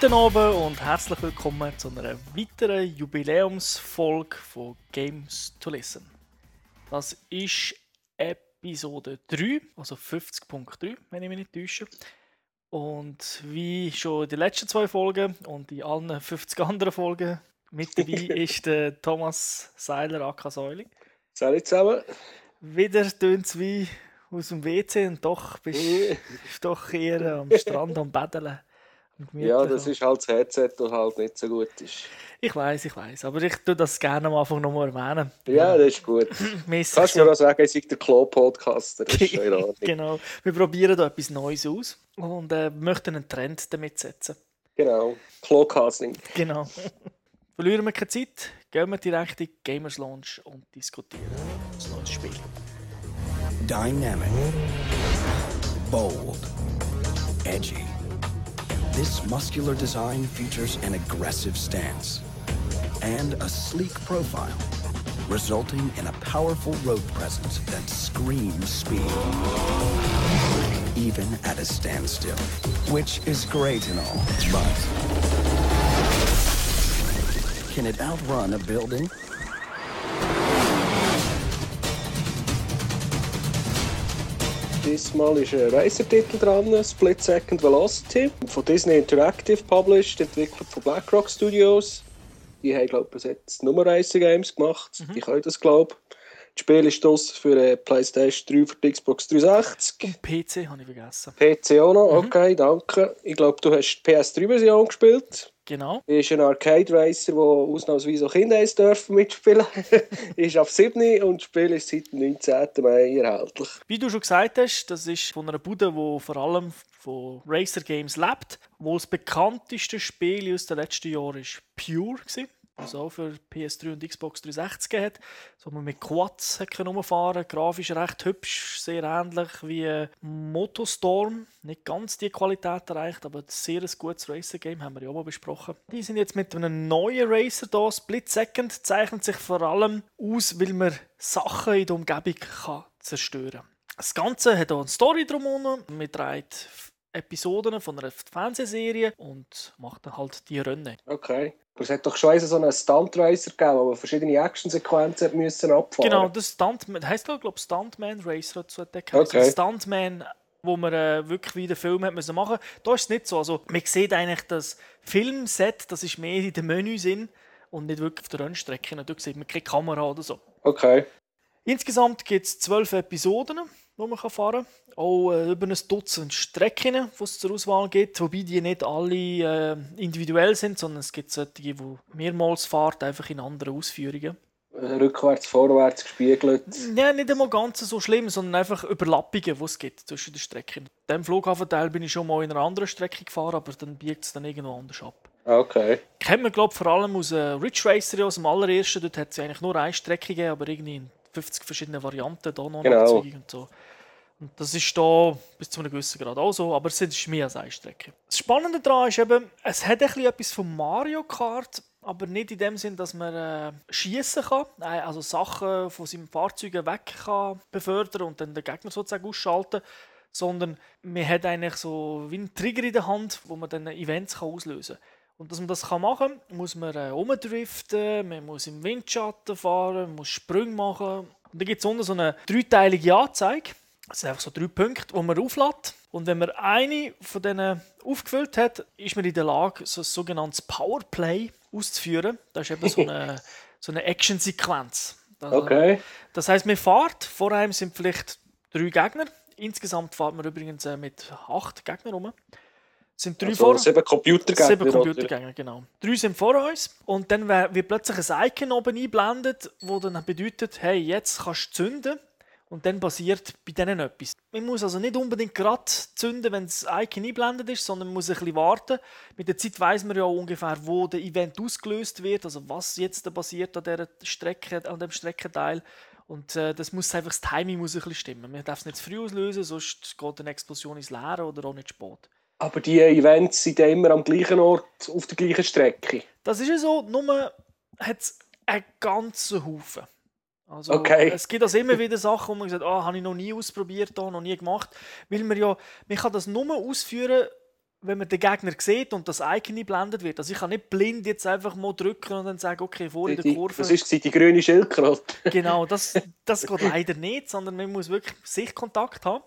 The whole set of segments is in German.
Guten Abend und herzlich willkommen zu einer weiteren Jubiläumsfolge von Games to Listen. Das ist Episode 3, also 50.3, wenn ich mich nicht täusche. Und wie schon in den letzten zwei Folgen und in allen 50 anderen Folgen mit dabei ist der Thomas Seiler AK Säuling. Salut zusammen. Wieder tönt es wie aus dem WC und doch bist du doch eher am Strand am Baddeln. Ja, das ist halt das Headset, das halt nicht so gut ist. Ich weiß, ich weiß, aber ich tue das gerne am Anfang nochmal erwähnen. Ja, das ist gut. Kannst du mir auch sagen, ich sei der Klo-Podcaster, das ist schon in Ordnung. genau, wir probieren da etwas Neues aus und äh, möchten einen Trend damit setzen. Genau, Klo-Casting. Genau. Verlieren wir keine Zeit, gehen wir direkt in die Gamers Launch und diskutieren das neue Spiel. Dynamic, bold, edgy. This muscular design features an aggressive stance and a sleek profile, resulting in a powerful road presence that screams speed, even at a standstill, which is great and all, but can it outrun a building? Diesmal ist ein Racer-Titel dran, Split Second Velocity, von Disney Interactive published, entwickelt von BlackRock Studios. Die haben, glaube ich, jetzt nur Racer Games gemacht. Mhm. Die können das, glaube ich. Das Spiel ist draussen für äh, PlayStation 3, für die Xbox 360. Und PC habe ich vergessen. PC auch noch, mhm. okay, danke. Ich glaube, du hast die PS3-Version gespielt. Genau. Ist ein Arcade Racer, wo ausnahmsweise auch Kinder dürfen mitspielen. ist auf 7 und das Spiel ist seit dem 19. Mai erhältlich. Wie du schon gesagt hast, das ist von einer Bude, die vor allem von Racer Games lebt, wo das bekannteste Spiel aus den letzten Jahren ist Pure war was auch für PS3 und Xbox 360 hat, so man mit Quads herumfahren grafisch recht hübsch, sehr ähnlich wie Motostorm, nicht ganz die Qualität erreicht, aber sehr ein gutes Racer-Game, haben wir ja auch mal besprochen. Die sind jetzt mit einem neuen Racer da, Split Second, zeichnet sich vor allem aus, weil man Sachen in der Umgebung kann zerstören kann. Das Ganze hat auch eine Story drumherum, mit drei Episoden von einer Fernsehserie und macht dann halt die Rennen. Okay. Aber es hat doch schon so einen Stunt-Racer gegeben, wo verschiedene Action-Sequenzen müssen abfahren Genau, das Stunt, heißt glaube ich Stuntman Racer zu entdecken. Okay. Also Stuntman, wo man äh, wirklich wie den Film hat müssen machen. Da ist es nicht so. Also man sieht eigentlich das Filmset, das ist mehr in den Menüs und nicht wirklich auf der Rennstrecke. Da sieht man keine Kamera oder so. Okay. Insgesamt gibt es zwölf Episoden die man fahren kann. Auch äh, über ein Dutzend Strecken, die es zur Auswahl gibt, wobei die nicht alle äh, individuell sind, sondern es gibt solche, die mehrmals fahrt, einfach in anderen Ausführungen. Äh, rückwärts, vorwärts gespiegelt? Ja, nicht einmal ganz so schlimm, sondern einfach Überlappungen, die es gibt zwischen den Strecken. In diesem Flughafenteil bin ich schon mal in einer anderen Strecke gefahren, aber dann biegt es dann irgendwo anders ab. Okay. Kennt man, glaube vor allem aus äh, Ridge Racer, aus dem allerersten. Dort hat es eigentlich nur eine Strecke gegeben, aber irgendwie in 50 verschiedene Varianten, da noch genau. und so. Und das ist da bis zu einem gewissen Grad auch so, aber es ist mehr als eine Strecke. Das Spannende daran ist eben, es hat ein etwas von Mario Kart, aber nicht in dem Sinn, dass man äh, schießen kann, also Sachen von seinem Fahrzeug weg kann befördern und dann den Gegner sozusagen ausschalten, sondern man hat eigentlich so wie einen Trigger in der Hand, wo man dann Events kann auslösen kann. Und dass man das machen kann, muss man äh, umdriften, man muss im Windschatten fahren, man muss Sprünge machen. Und dann gibt es unten so eine dreiteilige Anzeige. Das sind einfach so drei Punkte, die man auflädt. Und wenn man eine von denen aufgefüllt hat, ist man in der Lage, so ein sogenanntes Powerplay auszuführen. Das ist eben so eine, so eine Action-Sequenz. Okay. Das heißt, man fährt, vor einem sind vielleicht drei Gegner. Insgesamt fährt man übrigens äh, mit acht Gegnern rum. sind drei also vor sieben Computergänger. Sieben Computergänger, genau. Drei sind vor uns und dann wird plötzlich ein Icon oben eingeblendet, das dann bedeutet, hey, jetzt kannst du zünden und dann passiert bei denen etwas. Man muss also nicht unbedingt gerade zünden, wenn das Icon einblendet ist, sondern man muss ein bisschen warten. Mit der Zeit weiß man ja ungefähr, wo der Event ausgelöst wird, also was jetzt passiert an dieser Strecke, an dem Streckenteil. Und äh, das muss einfach das Timing muss ein bisschen stimmen. Man darf es nicht zu früh auslösen, sonst geht eine Explosion ins Leere oder auch nicht spät. Aber die Events sind immer am gleichen Ort, auf der gleichen Strecke? Das ist ja so, nur hat es einen ganzen Haufen. Also, okay. Es gibt also immer wieder Sachen, wo man sagt, ah, habe ich noch nie ausprobiert, da, noch nie gemacht. Weil man ja, man kann das nur ausführen, wenn man den Gegner sieht und das Icon eingeblendet wird. Also ich kann nicht blind jetzt einfach mal drücken und dann sagen, okay, vor in der Kurve. Das ist die grüne Schildkröte. Genau, das, das geht leider nicht, sondern man muss wirklich Sichtkontakt haben.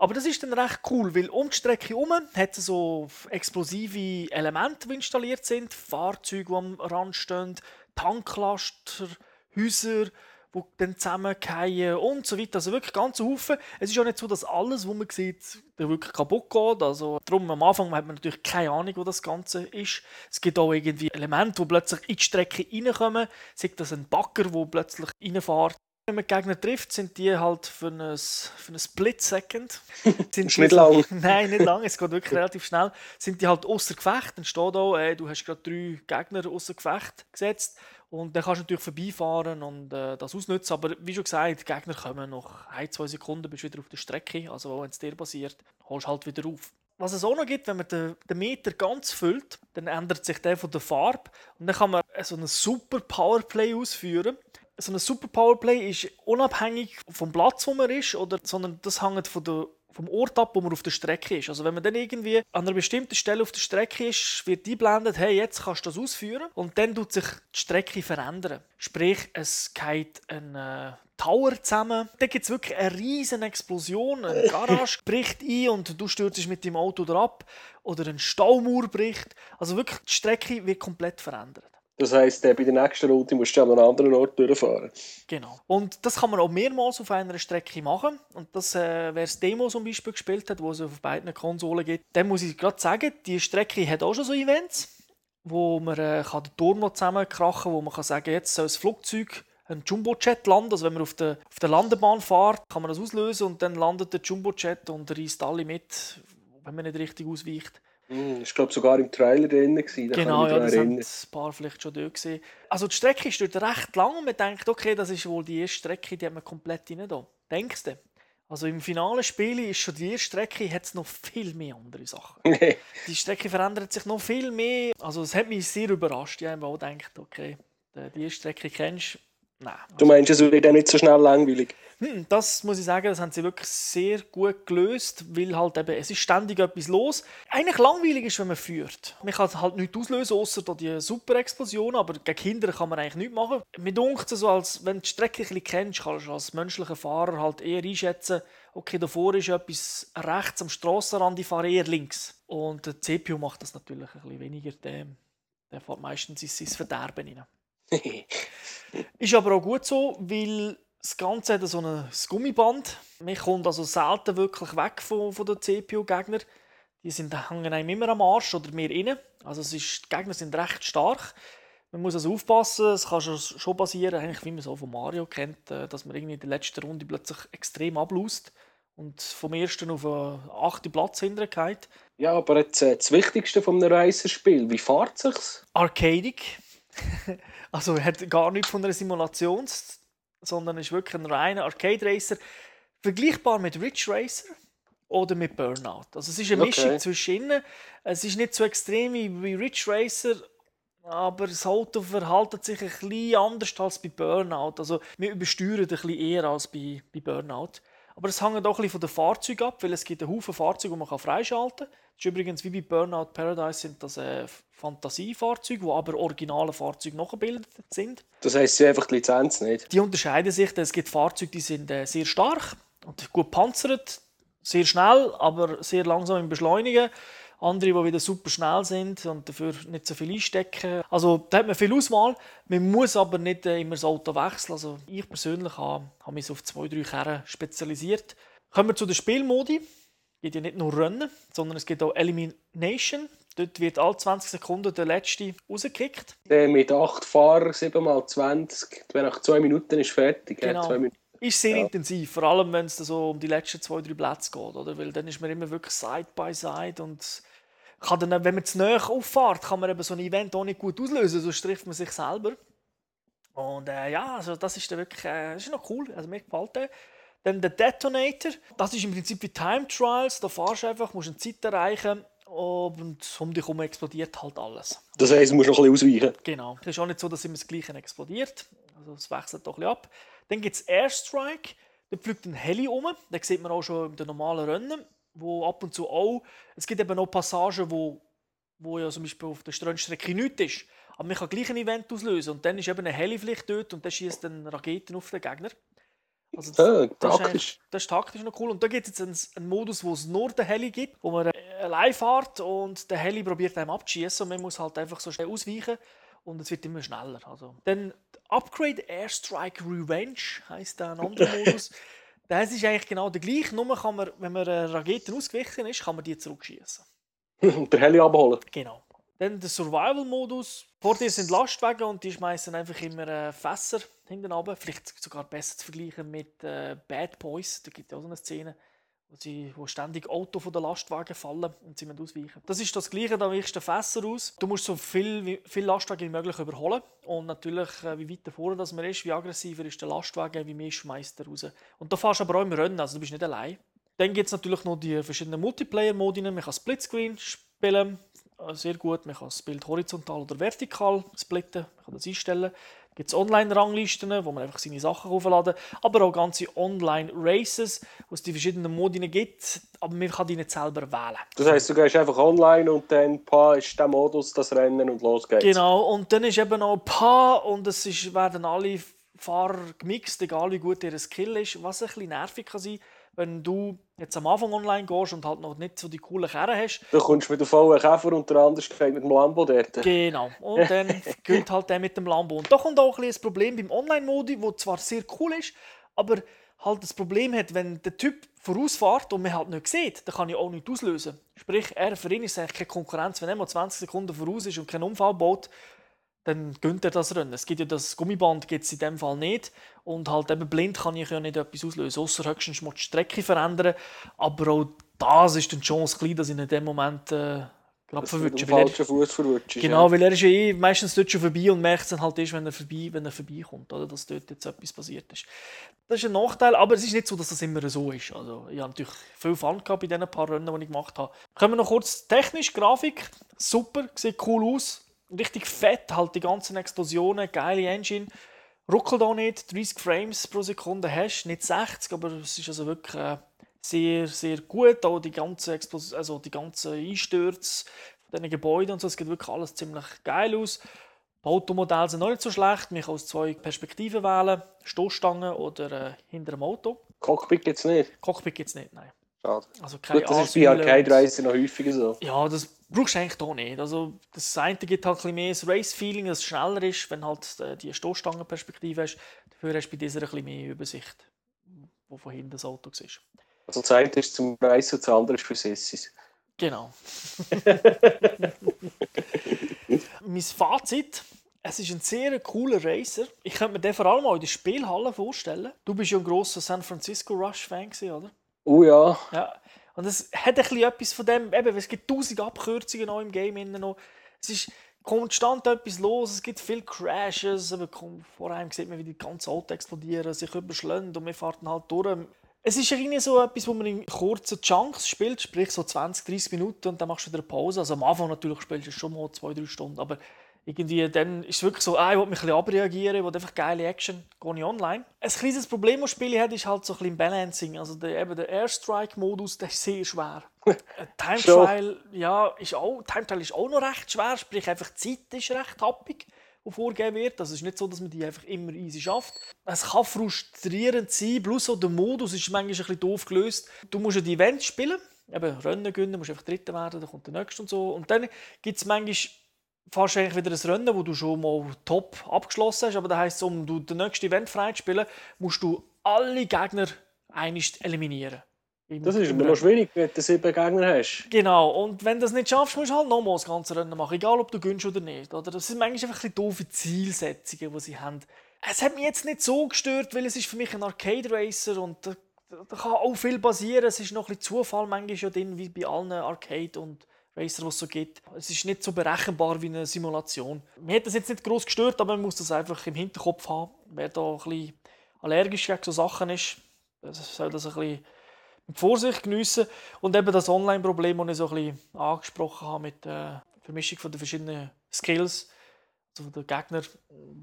Aber das ist dann recht cool, weil um die Strecke herum hat es so explosive Elemente, die installiert sind, Fahrzeuge, die am Rand stehen, Tanklaster, Häuser, die dann zusammenfallen und so weiter. Also wirklich ganz Haufen. Es ist auch nicht so, dass alles, was man sieht, wirklich kaputt geht. Also darum, am Anfang hat man natürlich keine Ahnung, wo das Ganze ist. Es gibt auch irgendwie Elemente, die plötzlich in die Strecke reinkommen. Sei das ein Bagger, der plötzlich reinfährt. Wenn man Gegner trifft, sind die halt für ein, für ein Split-Second. sind nicht lang. Nein, nicht lang. Es geht wirklich relativ schnell. Sind die halt außer Gefecht. Dann steht da, äh, du hast gerade drei Gegner außer Gefecht gesetzt. Und dann kannst du natürlich vorbeifahren und äh, das ausnutzen. Aber wie schon gesagt, die Gegner kommen nach ein, zwei Sekunden, bist du wieder auf der Strecke. Also wenn es dir passiert, holst du halt wieder auf. Was es auch noch gibt, wenn man den, den Meter ganz füllt, dann ändert sich der von der Farbe. Und dann kann man so einen super Powerplay ausführen. So ein Super Powerplay ist unabhängig vom Platz, wo man ist, oder, sondern das hängt von der, vom Ort ab, wo man auf der Strecke ist. Also wenn man dann irgendwie an einer bestimmten Stelle auf der Strecke ist, wird eingeblendet, hey, jetzt kannst du das ausführen. Und dann tut sich die Strecke verändern. Sprich, es geht ein äh, Tower zusammen. Da gibt es wirklich eine riesen Explosion. Eine Garage bricht ein und du stürzt mit dem Auto drauf. Oder ein Staumauer bricht. Also wirklich, die Strecke wird komplett verändert. Das heisst, äh, bei der nächsten Route musst du an einem anderen Ort durchfahren. Genau. Und das kann man auch mehrmals auf einer Strecke machen. Und das, äh, wer das Demo zum Beispiel gespielt hat, wo es auf beiden Konsolen gibt, dann muss ich gerade sagen, die Strecke hat auch schon so Events, wo man äh, kann den Turm noch zusammenkrachen kann, wo man kann sagen, jetzt soll das Flugzeug ein Jumbojet landen. Also wenn man auf der, auf der Landebahn fährt, kann man das auslösen und dann landet der Jumbojet und reißt alle mit, wenn man nicht richtig ausweicht. Hm, war, glaube sogar im Trailer drin. Gewesen. Genau, ja, ich das haben ein paar vielleicht schon dort gesehen. Also die Strecke ist dort recht lang und man denkt, okay, das ist wohl die erste Strecke, die hat man komplett rein da. Denkst du? Also im finalen Spiel ist schon die erste Strecke, hat es noch viel mehr andere Sachen. Die Strecke verändert sich noch viel mehr. Also es hat mich sehr überrascht. Ich habe auch gedacht, okay, die- die erste Strecke kennst du. Nein. Du meinst, es wird dann nicht so schnell langweilig? Hm, Das muss ich sagen, das haben sie wirklich sehr gut gelöst, weil halt eben, es ist ständig etwas los. Eigentlich langweilig ist, wenn man führt. Man kann halt nichts auslösen, außer da die super Explosion, aber gegen Kinder kann man eigentlich nichts machen. Mir dunkt es so, als wenn du die Strecke ein bisschen kennst, kannst du als menschlicher Fahrer halt eher einschätzen, okay, davor ist etwas rechts am Strassenrand, ich fahre eher links. Und der CPU macht das natürlich ein bisschen weniger, der, der fährt meistens in sein Verderben rein. Ist aber auch gut so, weil das Ganze hat so ein Gummiband. Man kommt also selten wirklich weg von, von den CPU-Gegnern. Die sind, hängen einem immer am Arsch oder mehr innen. Also es ist, die Gegner sind recht stark. Man muss also aufpassen, es kann schon, schon passieren, eigentlich wie man es auch von Mario kennt, äh, dass man irgendwie in der letzten Runde plötzlich extrem ablust und vom ersten auf den achten Platz hintergeht. Ja, aber jetzt äh, das Wichtigste von einem Racerspiel, wie fährt es sich? Arcadig. also er hat gar nichts von einer Simulation, sondern ist wirklich ein reiner Arcade Racer. Vergleichbar mit Ridge Racer oder mit Burnout. Also es ist eine Okay. Mischung zwischen ihnen. Es ist nicht so extrem wie wie Ridge Racer, aber das Auto verhält sich ein bisschen anders als bei Burnout. Also wir übersteuern ein bisschen eher als bei, bei Burnout. Aber es hängt auch ein bisschen von den Fahrzeugen ab, weil es gibt einen Haufen Fahrzeuge, die man freischalten kann. Das ist übrigens wie bei Burnout Paradise sind das äh, Fantasiefahrzeuge, die aber originale Fahrzeuge nachgebildet sind. Das heisst, sie einfach die Lizenz nicht. Die unterscheiden sich, es gibt Fahrzeuge, die sind äh, sehr stark und gut panzert, sehr schnell, aber sehr langsam im Beschleunigen. Andere, die wieder super schnell sind und dafür nicht so viel einstecken. Also da hat man viel Auswahl. Man muss aber nicht äh, immer das Auto wechseln. Also ich persönlich habe, habe mich auf zwei, drei Kerne spezialisiert. Kommen wir zu den Spielmodi. Es gibt ja nicht nur Rennen, sondern es gibt auch Elimination. Dort wird alle 20 Sekunden der letzte rausgekickt. Der mit 8 Fahrern, 7 mal 20, wer nach 2 Minuten ist fertig. Genau. zwei Minuten. Ist sehr Ja. intensiv, vor allem wenn es so um die letzten zwei, drei Plätze geht, oder? Weil dann ist man immer wirklich Side by Side und kann dann, wenn man zu nahe auffährt, kann man eben so ein Event auch nicht gut auslösen, sonst trifft man sich selber. Und äh, ja, also das ist dann wirklich, äh, das ist noch cool, also mir gefällt der. Dann der Detonator, das ist im Prinzip wie Time Trials, da fahrst du einfach, musst eine Zeit erreichen und um dich herum explodiert halt alles. Das heisst, du musst noch ein bisschen ausweichen. Genau. Es ist auch nicht so, dass immer das Gleiche explodiert. Also es wechselt doch ein bisschen ab. Dann gibt es Airstrike. Da fliegt ein Heli um. Den sieht man auch schon in den normalen Rennen. wo ab und zu auch, es gibt eben auch Passagen, wo, wo ja zum Beispiel auf der Strandstrecke nichts ist, aber man kann gleich ein Event auslösen und dann ist eben eine Helipflicht dort und dann schießt dann Raketen auf den Gegner. Also das, Ah, das, ist das ist taktisch noch cool. Und da gibt es jetzt einen, einen Modus, wo es nur den Heli gibt, wo man äh, allein fährt und der Heli probiert einem abzuschießen und man muss halt einfach so schnell ausweichen und es wird immer schneller. Also. Dann Upgrade Airstrike Revenge heisst der ein anderer Modus. Das ist eigentlich genau der gleiche, nur kann man, wenn man äh, Raketen ausgewichen ist, kann man die zurückschießen. Der Heli abholen. Genau. Dann der Survival-Modus. Vor dir sind Lastwagen und die schmeißen einfach immer äh, Fässer hinten runter. Vielleicht sogar besser zu vergleichen mit äh, Bad Boys. Da gibt es auch so eine Szene, wo, sie, wo ständig Auto von den Lastwagen fallen und sie müssen ausweichen. Das ist das Gleiche, da weichst du Fässer aus. Du musst so viel, viel Lastwagen wie möglich überholen. Und natürlich, äh, wie weiter vorne das man ist, wie aggressiver ist der Lastwagen, wie mehr schmeißt er raus. Und da fährst du aber auch im Rennen, also du bist nicht allein. Dann gibt es natürlich noch die verschiedenen Multiplayer-Modi. Man kann Splitscreen spielen, äh, sehr gut. Man kann das Bild horizontal oder vertikal splitten, man kann das einstellen. Gibt es Online-Ranglisten, wo man einfach seine Sachen aufladen kann, aber auch ganze Online-Races, wo es die verschiedenen Modi gibt, aber man kann die nicht selber wählen. Das heisst, du gehst einfach online und dann pa, ist der Modus, das Rennen und los geht's. Genau, und dann ist eben ein paar und es ist, werden alle Fahrer gemixt, egal wie gut ihr Skill ist, was ein bisschen nervig kann sein, wenn du jetzt am Anfang online gehst und halt noch nicht so die coolen Kerren hast. Du kommst mit dem vollen Käfer und der andere steht mit dem Lambo dort. Genau, und dann gilt halt der mit dem Lambo. Und da kommt auch ein bisschen das Problem beim Online-Modi, wo zwar sehr cool ist, aber halt das Problem hat, wenn der Typ vorausfährt und man halt nicht sieht, dann kann ich auch nicht auslösen. Sprich, er, für ihn ist es eigentlich keine Konkurrenz. Wenn er mal 20 Sekunden voraus ist und keinen Unfall baut, dann gönnt er das Rennen. Es gibt ja das Gummiband gibt's in dem Fall nicht. Und halt eben blind kann ich ja nicht etwas auslösen, außer höchstens mal die Strecke verändern. Aber auch das ist dann die Chance klein, dass ich in dem Moment äh, gerade Weil er- falschen Fuß verwutschst. Genau, weil er ist ja eh meistens dort schon vorbei und merkt es dann halt erst, wenn er, vorbei, wenn er vorbeikommt, oder? dass dort jetzt etwas passiert ist. Das ist ein Nachteil, aber es ist nicht so, dass das immer so ist. Also, ich habe natürlich viel Fun gehabt bei diesen paar Rennen, die ich gemacht habe. Kommen wir noch kurz technisch, Grafik, super, sieht cool aus, richtig fett, halt die ganzen Explosionen, geile Engine. Ruckelt auch nicht, 30 Frames pro Sekunde hast, nicht 60, aber es ist also wirklich äh, sehr, sehr gut. Auch die ganzen, Explos also die ganzen Einstürze von diesen Gebäuden und so, es sieht wirklich alles ziemlich geil aus. Die Automodelle sind auch nicht so schlecht, man kann aus zwei Perspektiven wählen, Stoßstange oder äh, hinter dem Auto. Cockpit gibt's nicht. Cockpit gibt es nicht, nein. Schade. Also keine Gut, das ist bei und- Arcade-Reisen noch häufiger so. ja, das brauchst du eigentlich hier nicht. Also, das eine gibt halt ein mehr das Race-Feeling, dass es schneller ist, wenn halt äh, die Stoßstangenperspektive hast. Dafür hast du bei dieser ein mehr Übersicht, wo von hinten das Auto siehst. Also das eine ist zum Reisen und das andere ist für Sissis. Genau. mein Fazit. Es ist ein sehr cooler Racer. Ich könnte mir den vor allem auch in der Spielhalle vorstellen. Du bist ja ein grosser San Francisco Rush-Fan, oder? Oh ja, Ja. Und es hat ein bisschen etwas von dem, eben, es gibt tausend Abkürzungen noch im Game. Noch. Es ist konstant etwas los, es gibt viele Crashes, aber vor allem sieht man, wie die ganzen Autos explodieren, sich überschlagen und wir fahren halt durch. Es ist irgendwie so etwas, wo man in kurzen Chunks spielt, sprich so 20, 30 Minuten und dann machst du wieder eine Pause. Also am Anfang natürlich spielst du schon mal zwei, drei Stunden, aber irgendwie dann ist es wirklich so, ah, ich will mich ein bisschen abreagieren, ich will einfach geile Action, gehe ich online. Ein kleines Problem, das das Spiel hat, ist halt so ein bisschen Balancing. Also der, eben der Airstrike-Modus, der ist sehr schwer. Time. Trial, ja, ist auch, Time Trial ist auch noch recht schwer, sprich einfach die Zeit ist recht happig, die vorgegeben wird. Also es ist nicht so, dass man die einfach immer easy schafft. Es kann frustrierend sein, plus auch der Modus ist manchmal ein bisschen doof gelöst. Du musst ja die Events spielen, eben Rennen gewinnen, musst einfach Dritter werden, dann kommt der Nächste und so. Und dann gibt es manchmal fährst du eigentlich wieder ein Rennen, wo du schon mal top abgeschlossen hast, aber das heisst, um du den nächsten Event freizuspielen, musst du alle Gegner einst eliminieren. Im- das ist im immer noch schwierig, wenn du sieben Gegner hast. Genau, und wenn du das nicht schaffst, musst du halt nochmal das ganze Rennen machen, egal ob du gewinnst oder nicht. Oder? Das sind manchmal einfach ein doofe Zielsetzungen, die sie haben. Es hat mich jetzt nicht so gestört, weil es ist für mich ein Arcade-Racer und da, da kann auch viel passieren. Es ist noch ein bisschen Zufall manchmal schon drin, wie bei allen Arcade- und Racer, die es so gibt. Es ist nicht so berechenbar wie eine Simulation. Mir hat das jetzt nicht groß gestört, aber man muss das einfach im Hinterkopf haben. Wer da ein bisschen allergisch gegen so Sachen ist, der soll das ein bisschen mit Vorsicht geniessen. Und eben das Online-Problem, das ich so ein bisschen angesprochen habe mit der Vermischung den verschiedenen Skills. zu den Gegnern,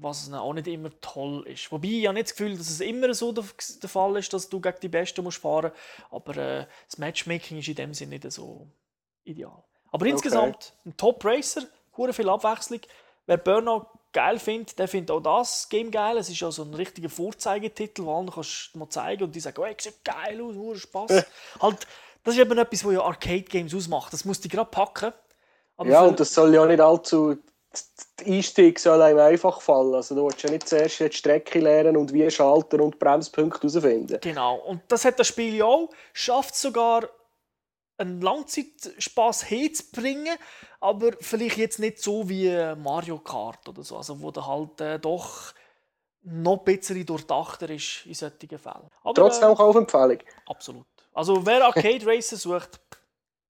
was auch nicht immer toll ist. Wobei ich habe nicht das Gefühl, dass es immer so der, der Fall ist, dass du gegen die Besten musst fahren musst, aber äh, das Matchmaking ist in dem Sinne nicht so ideal. Aber okay. insgesamt ein Top-Racer, viel Abwechslung. Wer Burnout geil findet, der findet auch das Game geil. Es ist ja so ein richtiger Vorzeigetitel, wo du kannst mal zeigen und die sagen, oh, sieht geil aus, nur Spaß. halt, das ist eben etwas, was ja Arcade-Games ausmacht. Das musst du gerade packen. Aber ja, und das soll ja nicht allzu der Einstieg soll einem einfach fallen. Also du willst ja nicht zuerst die Strecke lernen und wie Schalter und Bremspunkte herausfinden. Genau, und das hat das Spiel ja auch. Schafft sogar einen Langzeitspaß hinzubringen, aber vielleicht jetzt nicht so wie Mario Kart oder so, also wo der halt äh, doch noch bisschen durchdachter ist in solchen Fällen. Aber, Trotzdem auch auf Empfehlung. Absolut. Also wer Arcade Racer sucht,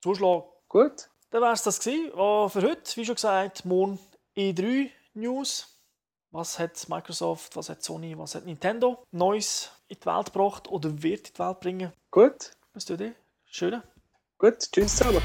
zuschlagen. Gut. Dann war es das gewesen. Oh, für heute, wie schon gesagt, morgen E3 News. Was hat Microsoft, was hat Sony, was hat Nintendo Neues in die Welt gebracht oder wird in die Welt bringen? Gut. Was tut ihr? Schöne. Gut, tschüss zusammen.